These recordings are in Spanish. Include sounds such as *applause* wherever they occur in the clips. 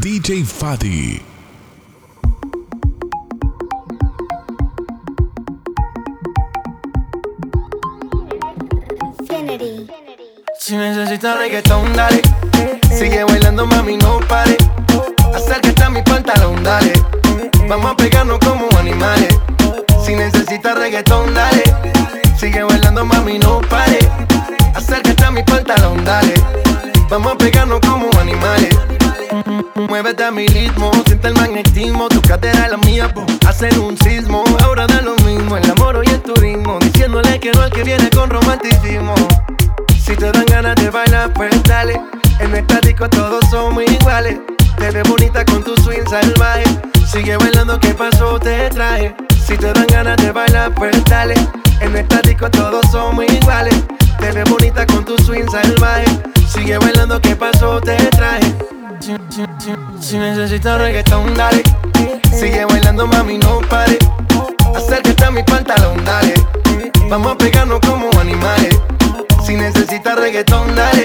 DJ Fadi. Infinity. Si necesitas reggaetón, dale. Sigue bailando, mami, no pare. Acércate a mi pantalón, dale. Vamos a pegarnos como animales. Si necesitas reggaetón, dale. Sigue bailando, mami, no pare. Acércate a mi pantalón, dale. Vamos a pegarnos como animales. Muévete a mi ritmo, siente el magnetismo, tu cadera la mía, po. hacen un sismo. Ahora da lo mismo, el amor y el turismo, diciéndole que no al que viene con romanticismo. Si te dan ganas de bailar, pues dale. En el estático todos somos iguales. Te ves bonita con tu swing salvaje. Sigue bailando, ¿qué pasó? Te traje. Si te dan ganas de bailar, pues dale. En el estático todos somos iguales. Te ves bonita con tu swing salvaje. Sigue bailando, ¿qué pasó? Te traje. Si necesitas reggaetón, dale. Sigue bailando, mami, no pare. Acércate a mi pantalón, dale. Vamos a pegarnos como animales. Si necesitas reggaetón, dale.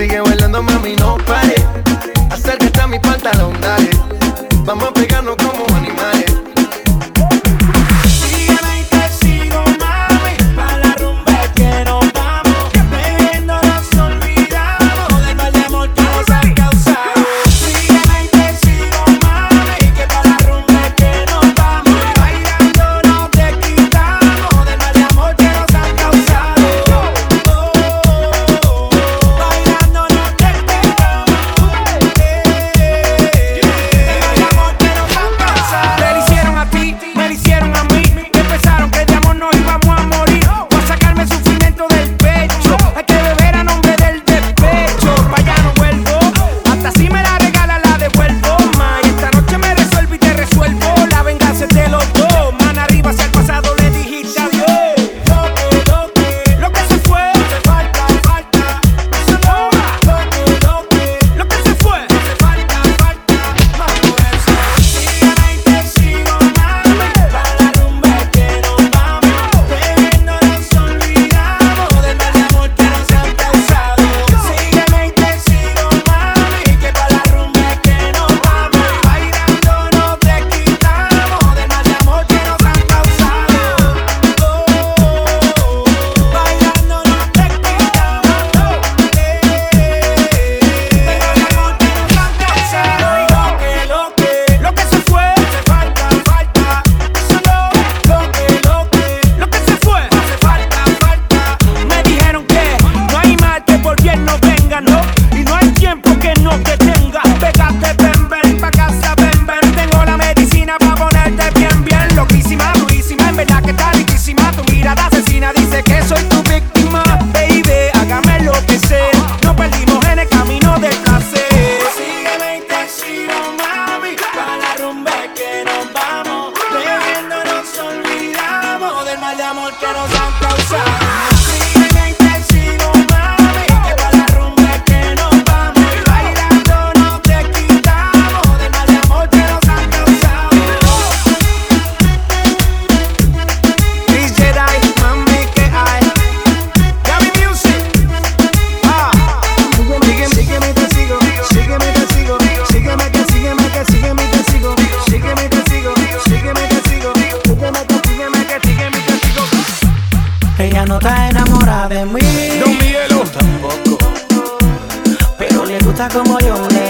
Sigue bailando, mami, no pare. Acércate a mi pantalón, dale. Vamos a pegarnos como animales. como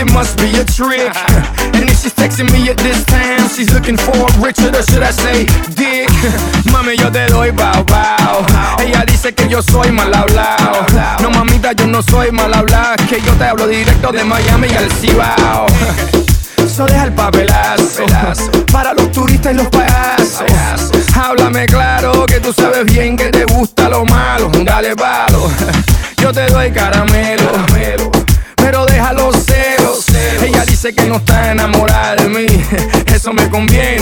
it must be a trick. *laughs* and if she's texting me at this time, she's looking for Richard, or should I say dick? *laughs* Mami, yo te doy bao bao. Ella dice que yo soy mal hablado. No, mamita, yo no soy mal hablado. Que yo te hablo directo de Miami y al Cibao. *laughs* Eso deja el papelazo, para los turistas y los payasos. Háblame claro que tú sabes bien que te gusta lo malo. Dale palo, yo te doy caramelo Que no está enamorada de mí, *laughs* eso me conviene.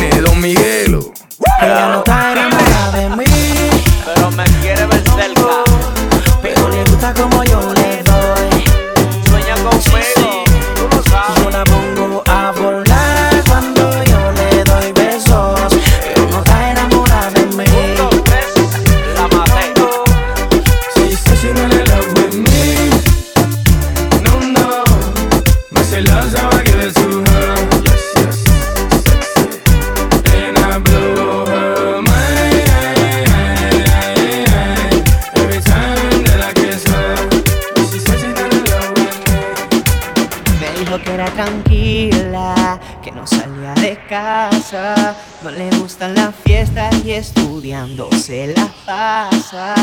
y estudiando se la pasa.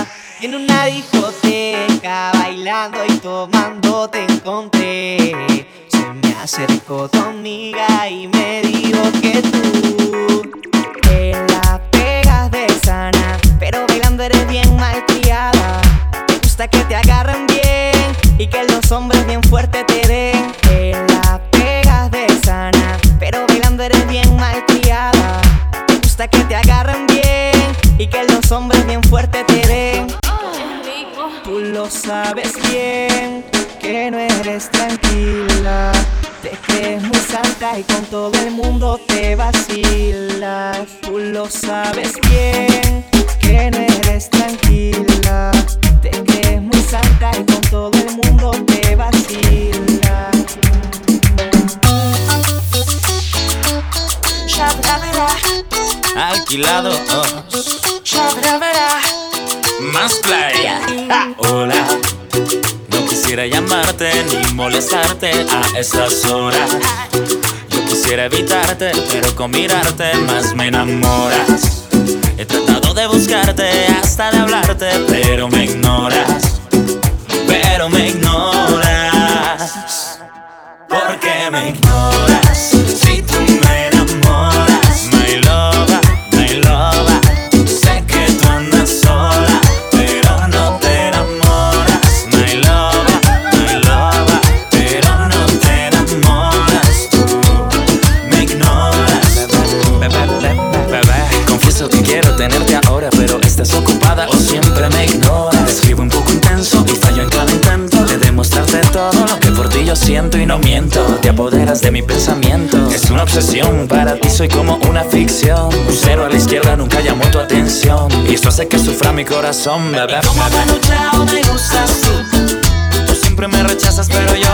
En una discoteca bailando y tomando te encontré. Se me acercó tu amiga y me dijo que tú te la pegas de sana, pero bailando eres bien malcriada. Te gusta que te agarren estas horas. Yo quisiera evitarte, pero con mirarte más me enamoras. He tratado de buscarte, hasta de hablarte, pero me ignoras. soy como una ficción. Un cero a la izquierda nunca llamó tu atención. Y esto hace que sufra mi corazón, bebé. ¿Y cómo me gustas tú? Tú siempre me rechazas, pero yo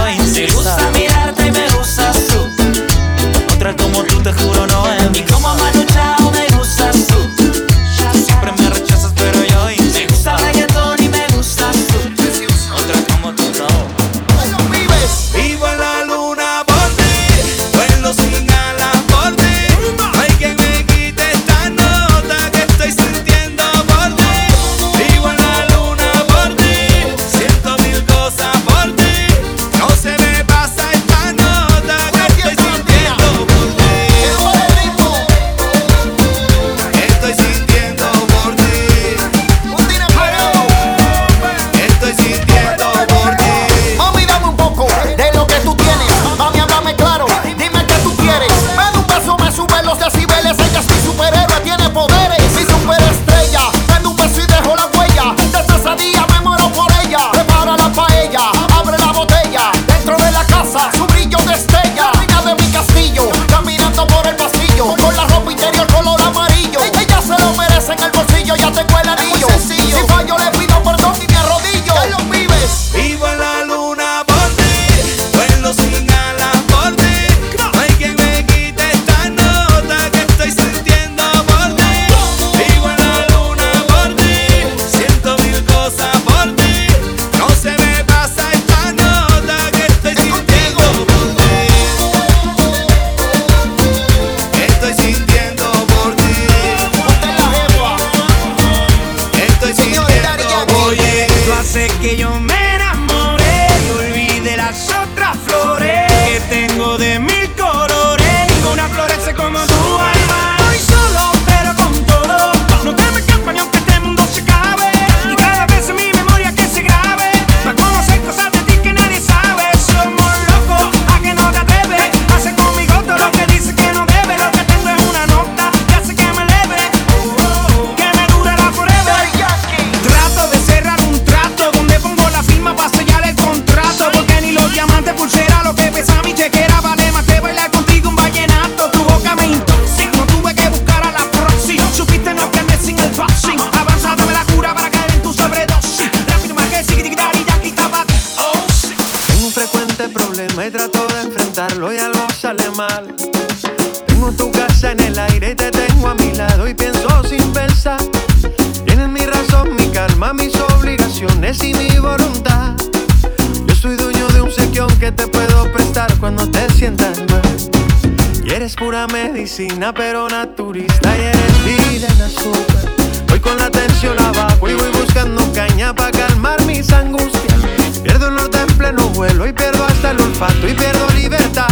hasta el olfato y pierdo libertad.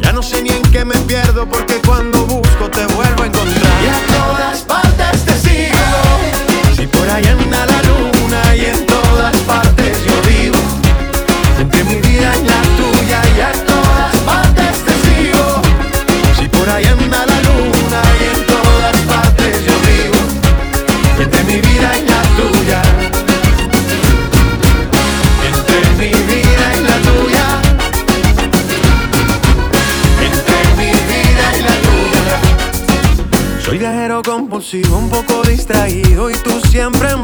Ya no sé ni en qué me pierdo porque cuando busco te vuelvo a encontrar. siempre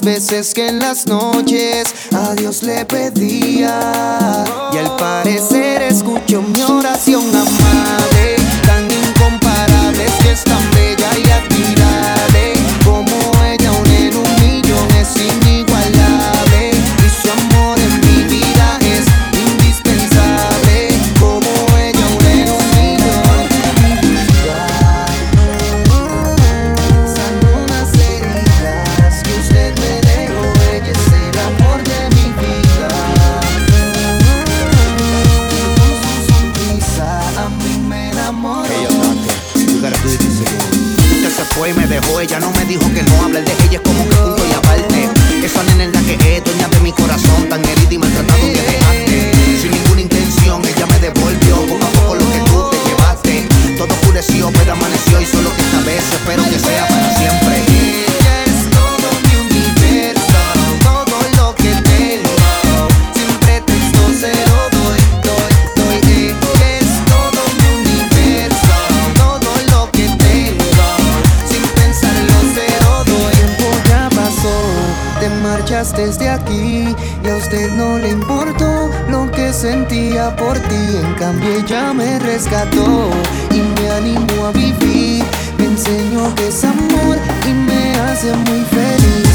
veces que en las noches a Dios le pedía. desde aquí y a usted no le importó lo que sentía por ti. En cambio ella me rescató y me animó a vivir. Me enseñó que es amor y me hace muy feliz.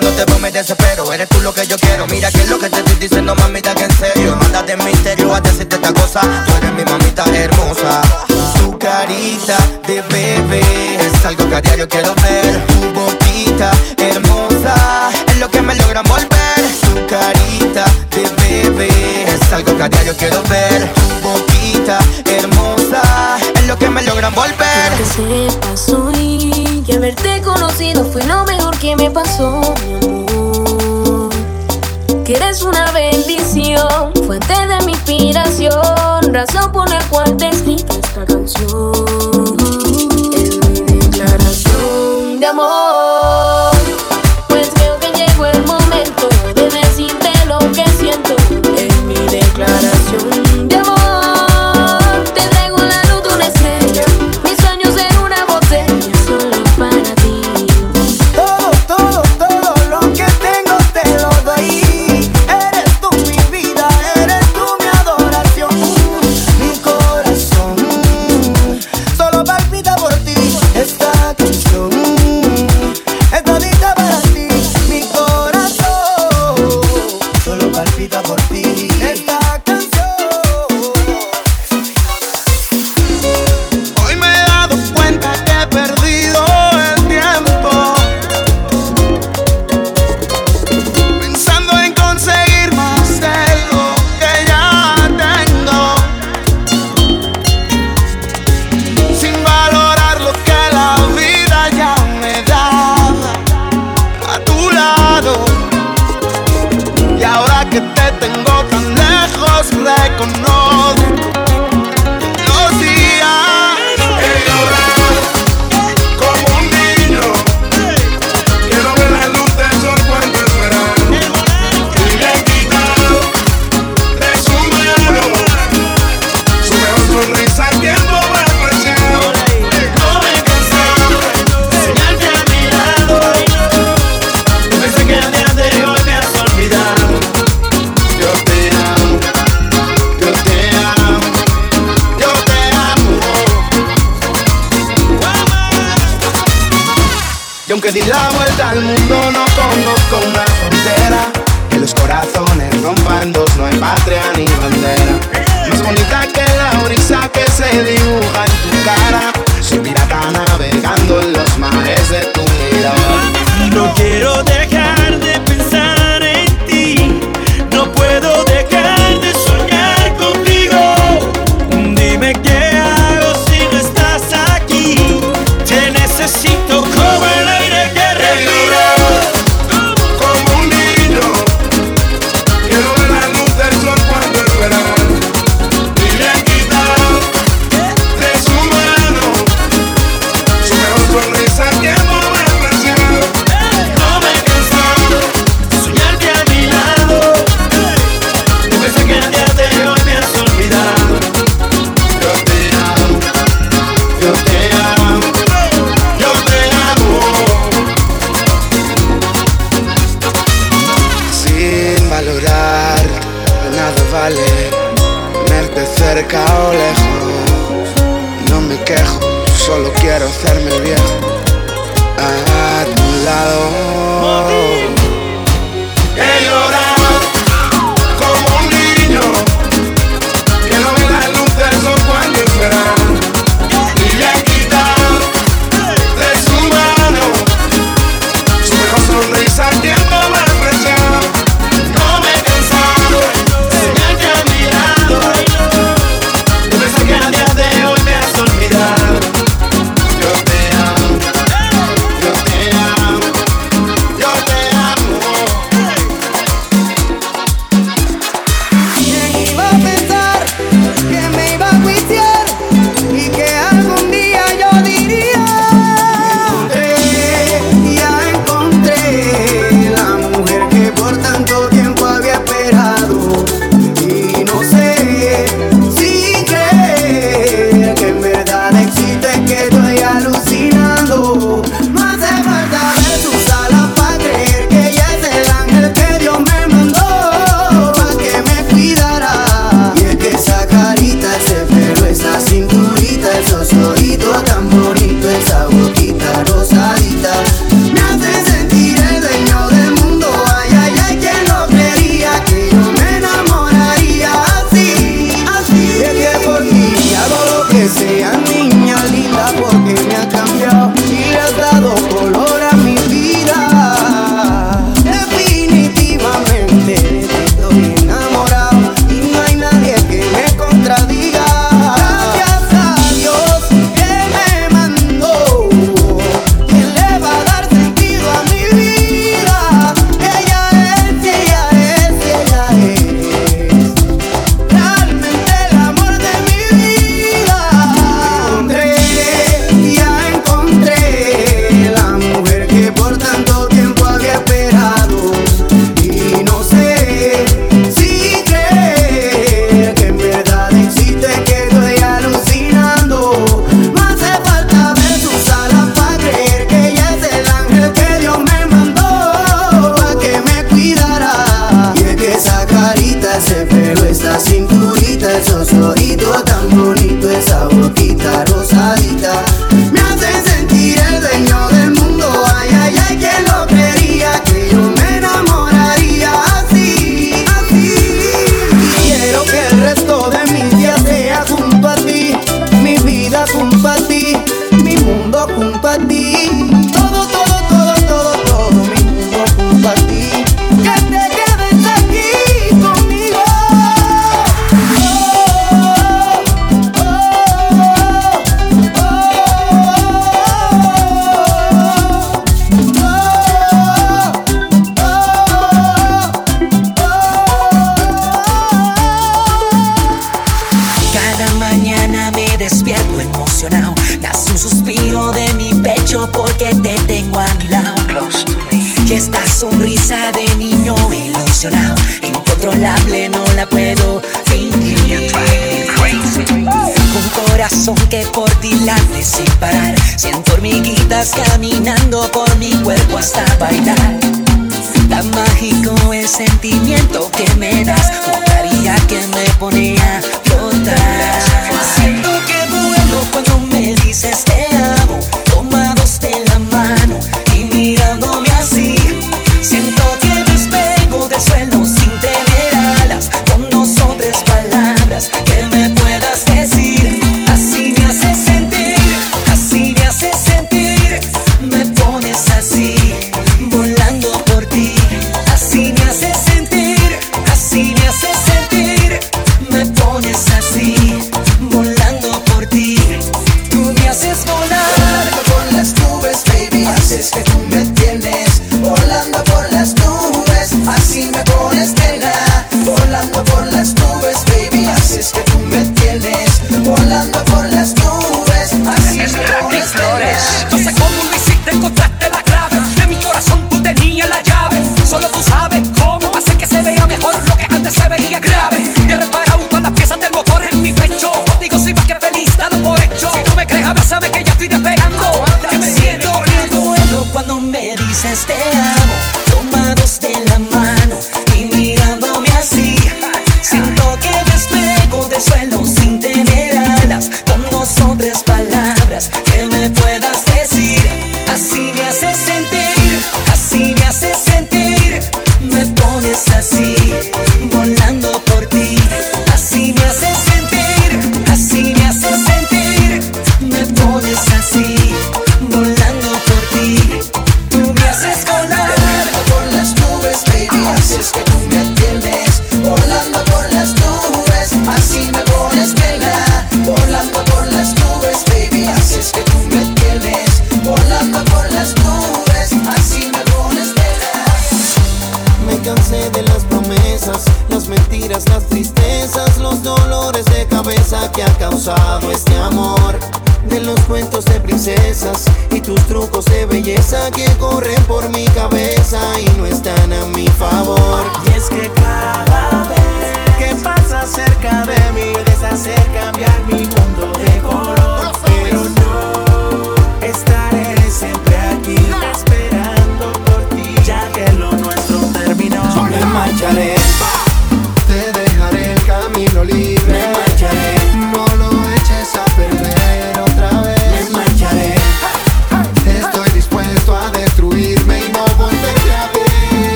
cuando te veo me desespero. Eres tú lo que yo quiero. Mira que es lo que te estoy diciendo, mamita, que en serio. Mándate en misterio a decirte esta cosa. Tú eres mi mamita hermosa. Su carita de bebé es algo que a diario quiero ver. Tu boquita hermosa es lo que me logra volver. Su carita de bebé es algo que a diario quiero ver. Tu boquita hermosa es lo que me logran volver. Haberte conocido fui lo mejor que me pasó, mi amor. Que eres una bendición, fuente de mi inspiración, razón por la cual te escribí esta canción. Y aunque di la vuelta al mundo, no conozco una frontera. Que los corazones rompan dos, no hay patria ni bandera. Más bonita que la brisa que se dibuja en tu cara. Soy pirata navegando en los mares de tu mirada. No quiero dejar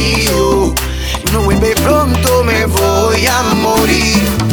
frío. No vuelve pronto, me voy a morir.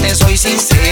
Te soy sincero.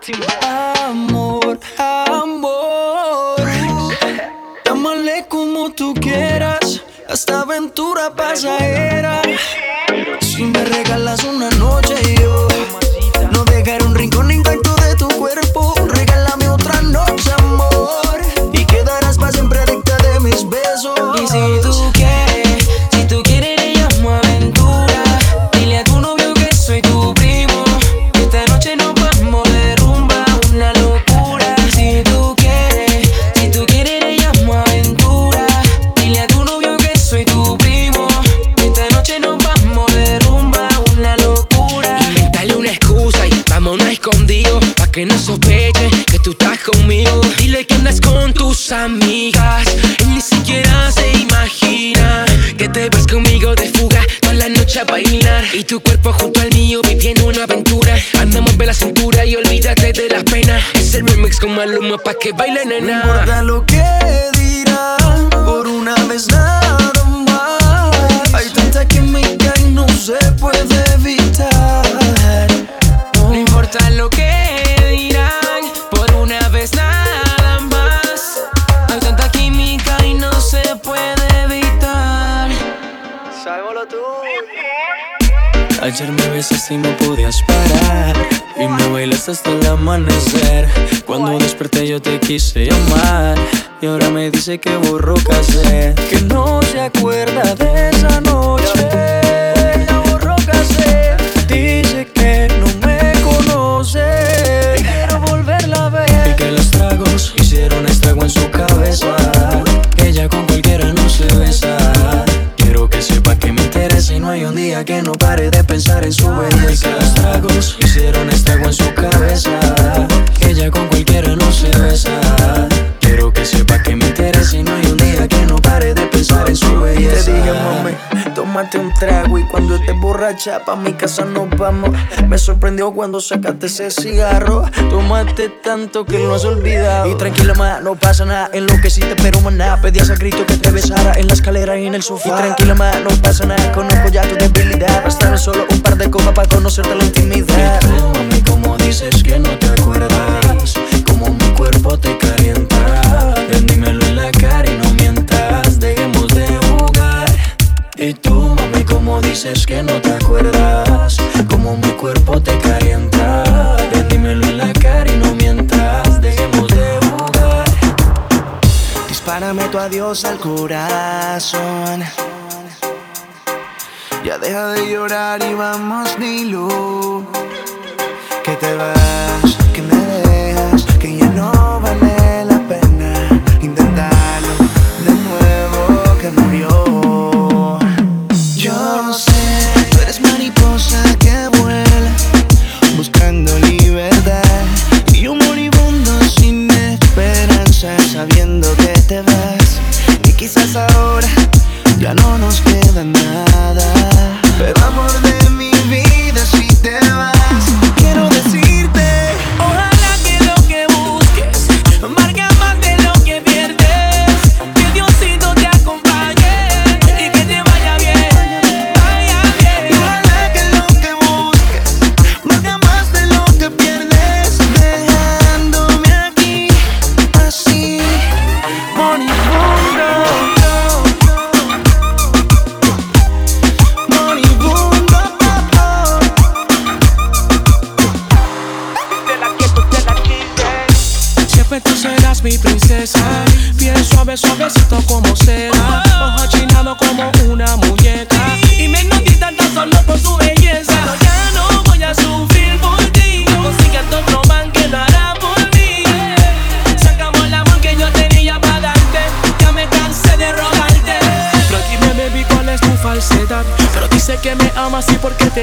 De que baile No nena importa lo que dirán, por una vez nada más. Hay tanta química y no se puede evitar. No importa lo que dirán, por una vez nada más. Hay tanta química y no se puede evitar. Sábalo tú. Ayer me besaste y no podías parar Y me bailaste hasta el amanecer Cuando desperté yo te quise llamar Y ahora me dice que borró casé Que no se acuerda de esa noche. Ya borró casé Dice que no me conoce. Quiero volverla a ver. Y que los tragos hicieron estrago en su cabeza. Que ella con cualquiera no se besa. Quiero que sepa que me interesa y no hay un día que no pare de pensar en su belleza. Que los tragos hicieron estrago en su tómate un trago y cuando estés borracha pa' mi casa nos vamos. Me sorprendió cuando sacaste ese cigarro. Tomaste tanto que lo has olvidado. Y tranquila, ma, no pasa nada. En lo que sí te pero maná. Pedías a grito que te besara en la escalera y en el sofá. Y tranquila, ma, no pasa nada. Conozco ya tu debilidad. Bastaron solo un par de copas para conocerte la intimidad. Y tú, mami, como dices que no te acuerdas. Como mi cuerpo te calienta. Dímelo en la cara dices que no te acuerdas Como mi cuerpo te calienta. Ven, dímelo en la cara y no mientas Dejemos de jugar. Dispárame tu adiós al corazón. Ya deja de llorar y vamos Nilo Que te vas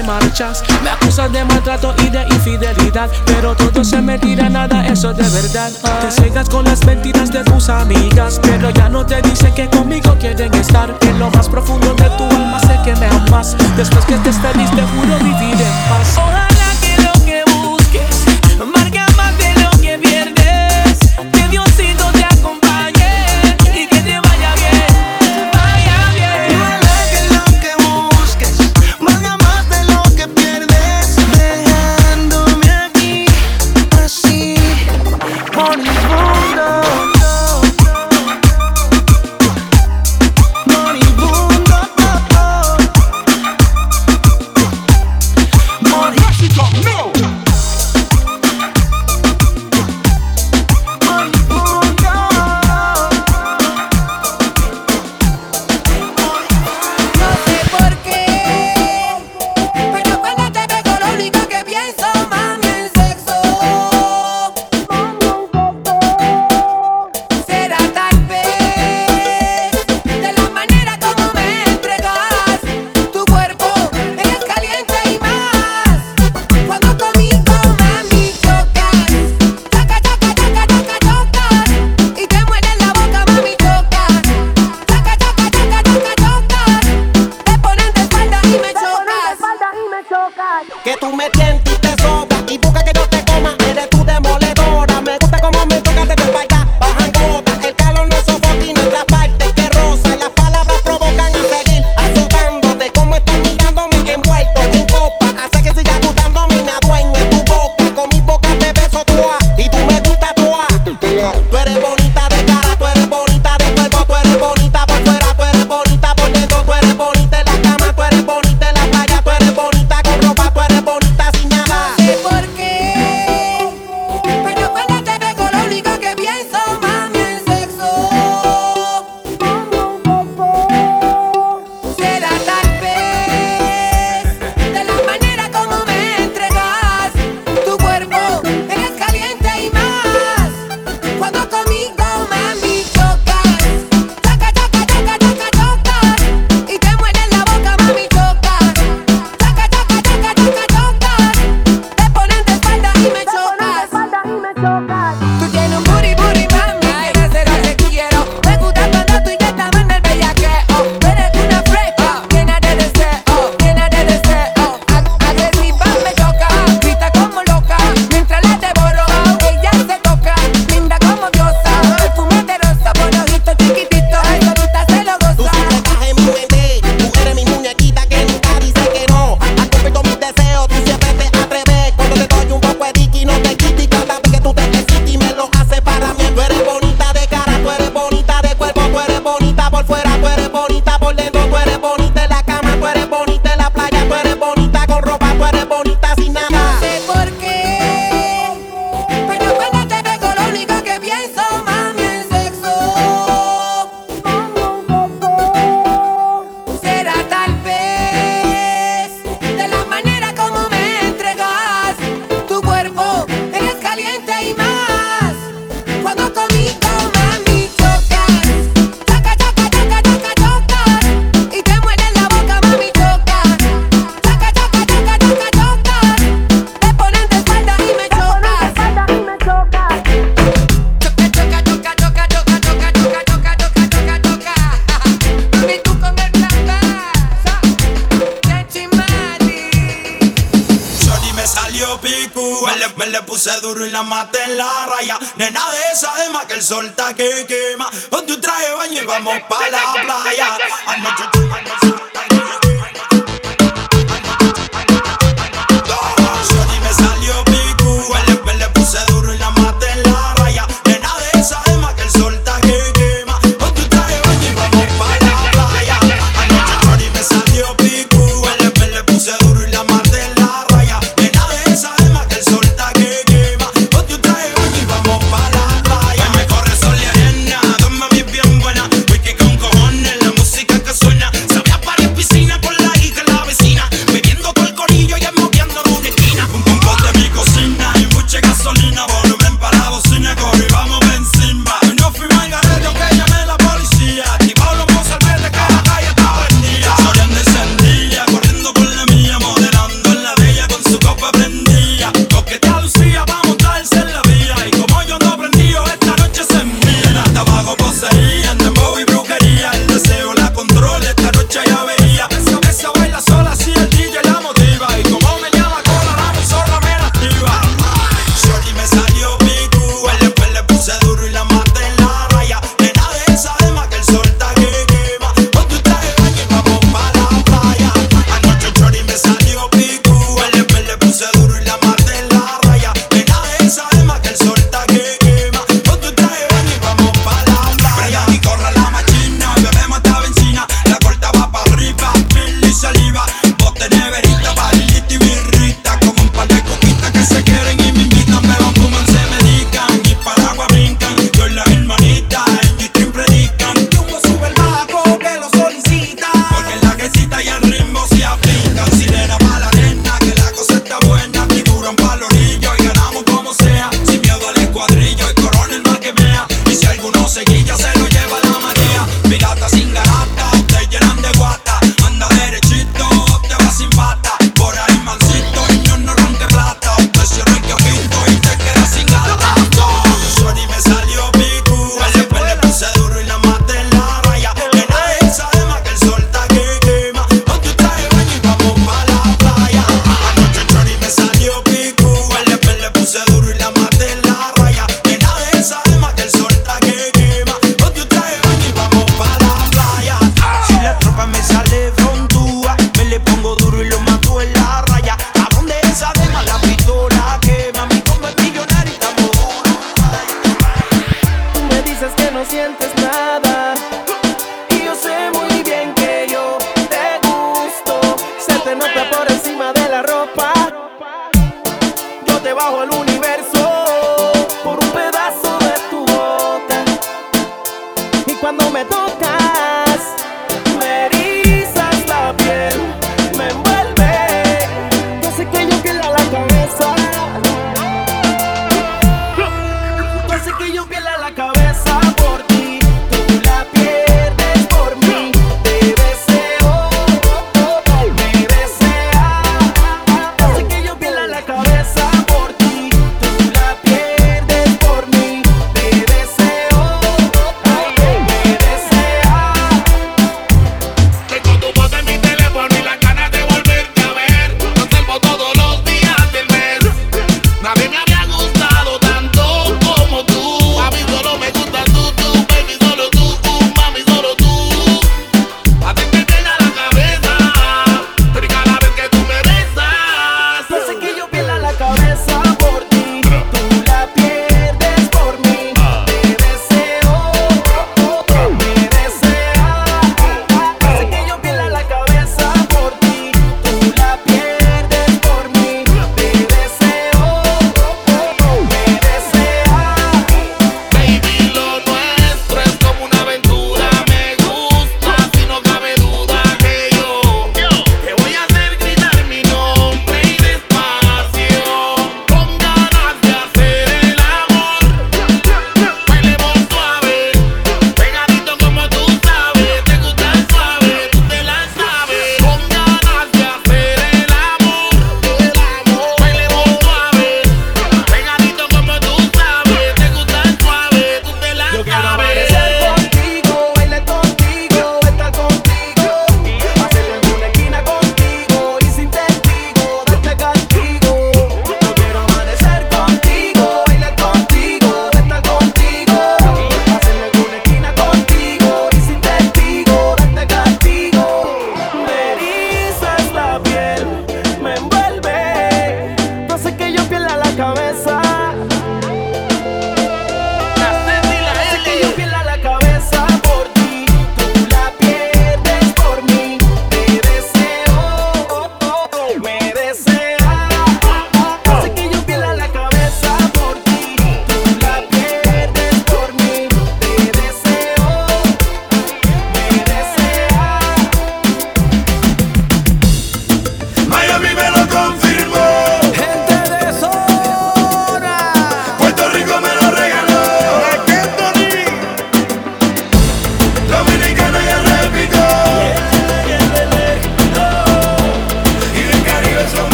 marchas. Me acusas de maltrato y de infidelidad, pero todo se mentira, nada, eso de verdad. Te cegas con las mentiras de tus amigas, pero ya no te dicen que conmigo quieren estar. En lo más profundo de tu alma sé que me amas. Después que te esperís, te juro vivir en paz.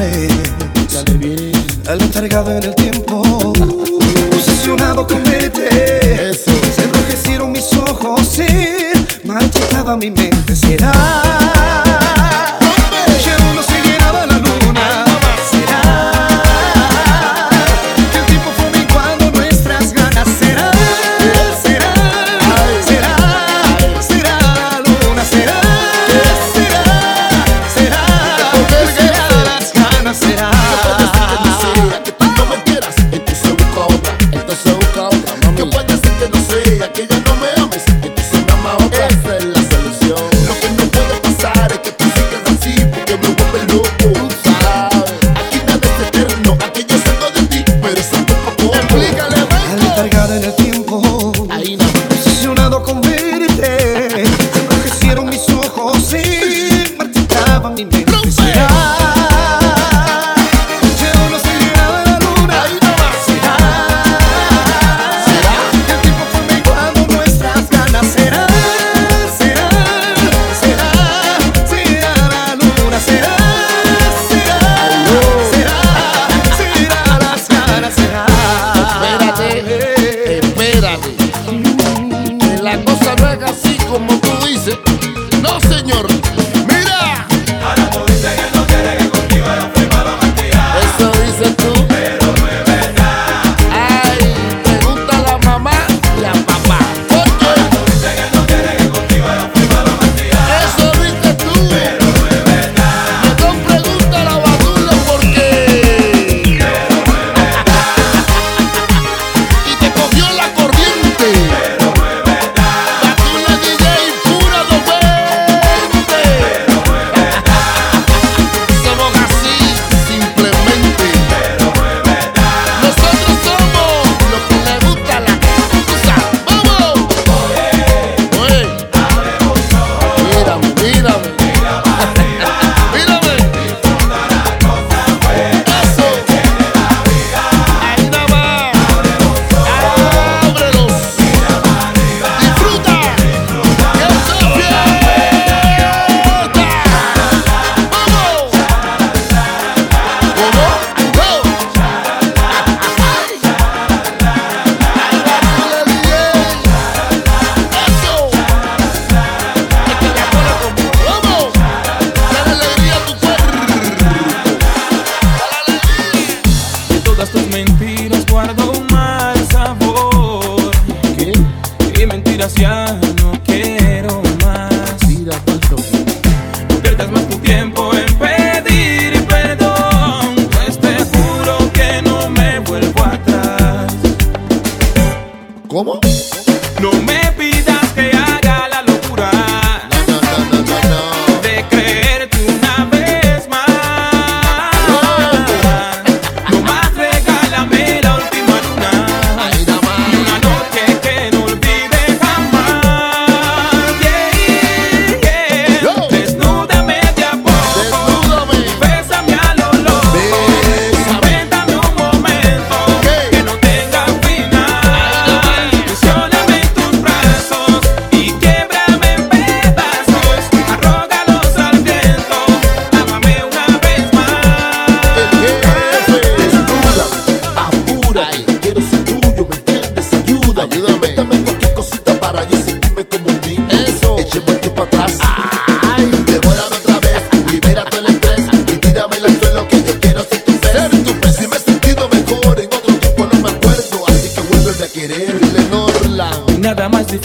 Decepciones. Al encargado en así como tú dices. No, señor.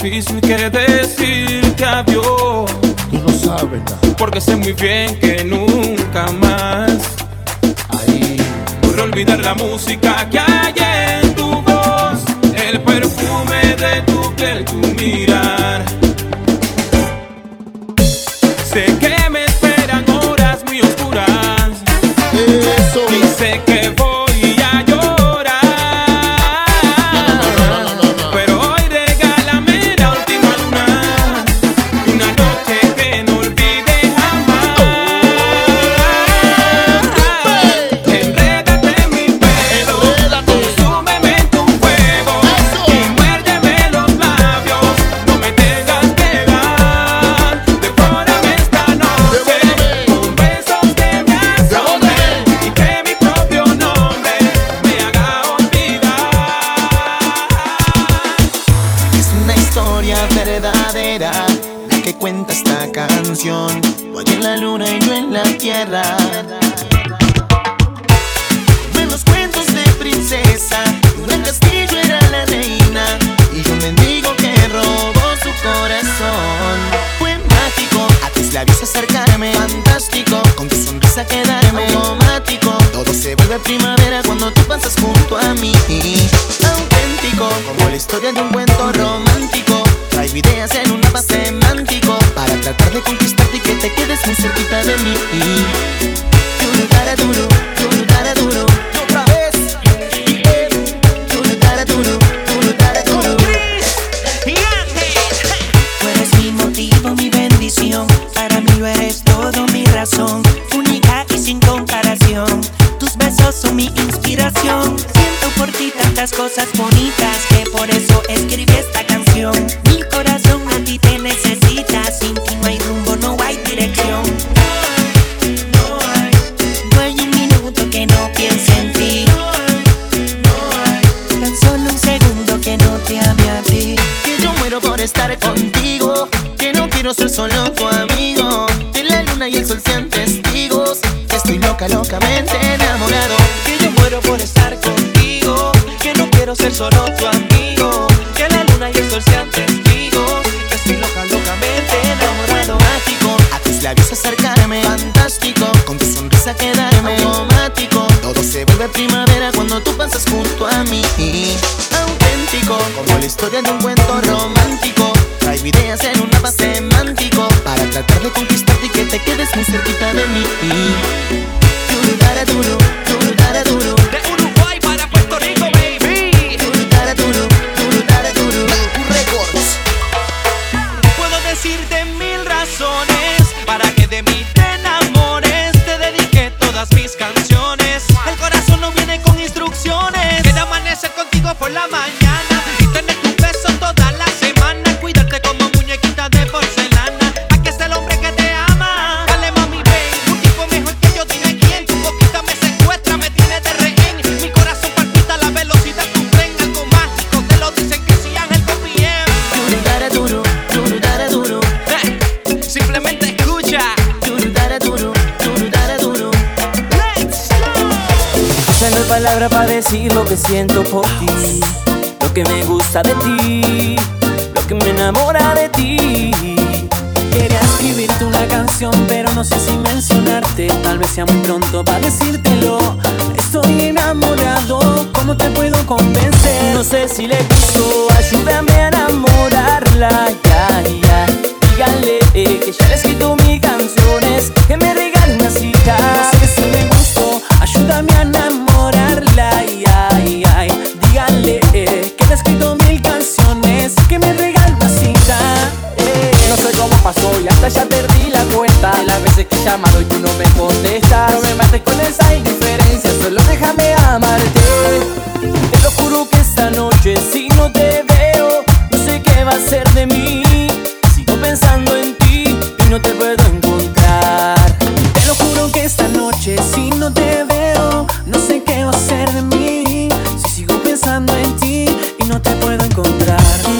difícil quiere decirte adiós. Tú no sabes nada. Porque sé muy bien que nunca más. Ahí. Olvidar la música Que yo muero por estar contigo. Que no quiero ser solo tu amigo. Que la luna y el sol sean testigos. Que estoy loca, locamente enamorado. Que yo muero por estar contigo. Que no quiero ser solo tu amigo. historia un cuento romántico. Traigo ideas en un mapa semántico para tratar de conquistarte y que te quedes muy cerquita de mí. que siento por ti, lo que me gusta de ti, lo que me enamora de ti. Quería escribirte una canción, pero no sé si mencionarte. Tal vez sea muy pronto para decírtelo. Estoy enamorado, ¿cómo te puedo convencer? No sé si le gustó, ayúdame a enamorarla.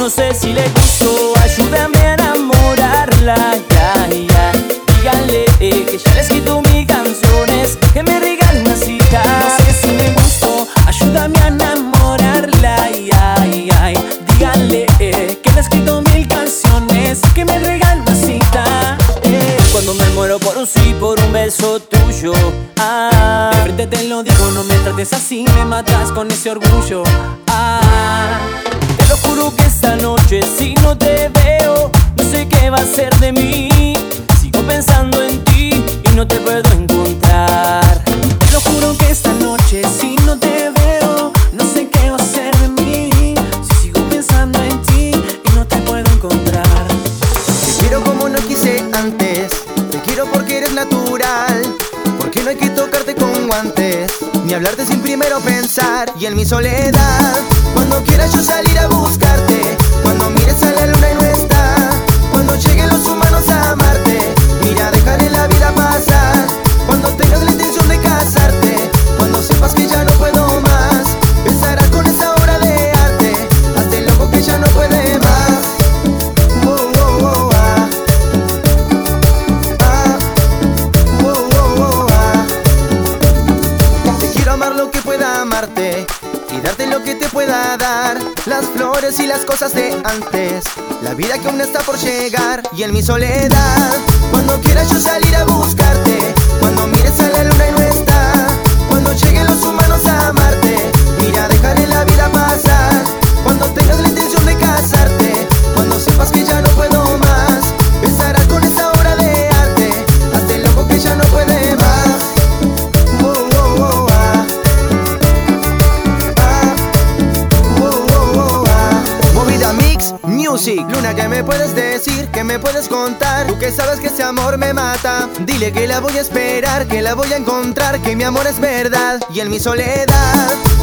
No sé si le gustó, ayúdame a enamorarla. Ya, ya. Díganle eh, que ya le he escrito mis canciones, que me regale una cita. No sé si le gustó, ayúdame a enamorarla. Ay, ay. Díganle eh, que le he escrito mil canciones, que me regale una cita. Eh, cuando me muero por un sí, por un beso tuyo. Ah, de frente lo digo, no me trates así, me matas con ese orgullo. mi soledad. piel mi soledad. Dile que la voy a esperar, que la voy a encontrar, que mi amor es verdad y en mi soledad.